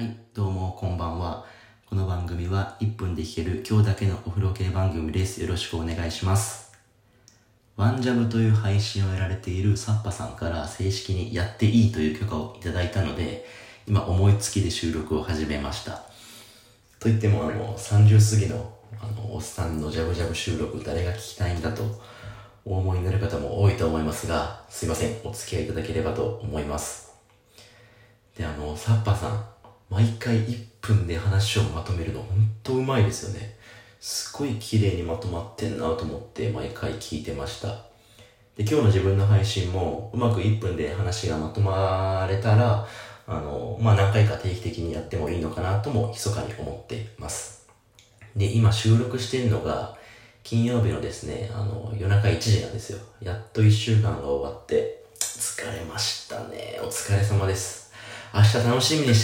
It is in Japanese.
はい、どうもこんばんは。この番組は1分で弾ける今日だけのお風呂系番組です。よろしくお願いします。ワンジャブという配信をやられているサッパさんから正式にやっていいという許可をいただいたので、今思いつきで収録を始めました。と言ってもあの、30過ぎのあの、おっさんのジャブジャブ収録誰が聞きたいんだとお思いになる方も多いと思いますが、すいません、お付き合いいただければと思います。で、あの、サッパさん、毎回1分で話をまとめるの本当うまいですよね。すごい綺麗にまとまってんなと思って毎回聞いてました。で、今日の自分の配信もうまく1分で話がまとまれたら、あの、まあ、何回か定期的にやってもいいのかなとも密かに思っています。で、今収録してるのが、金曜日のですね、あの、夜中1時なんですよ。やっと1週間が終わって、疲れましたね。お疲れ様です。明日楽しみにして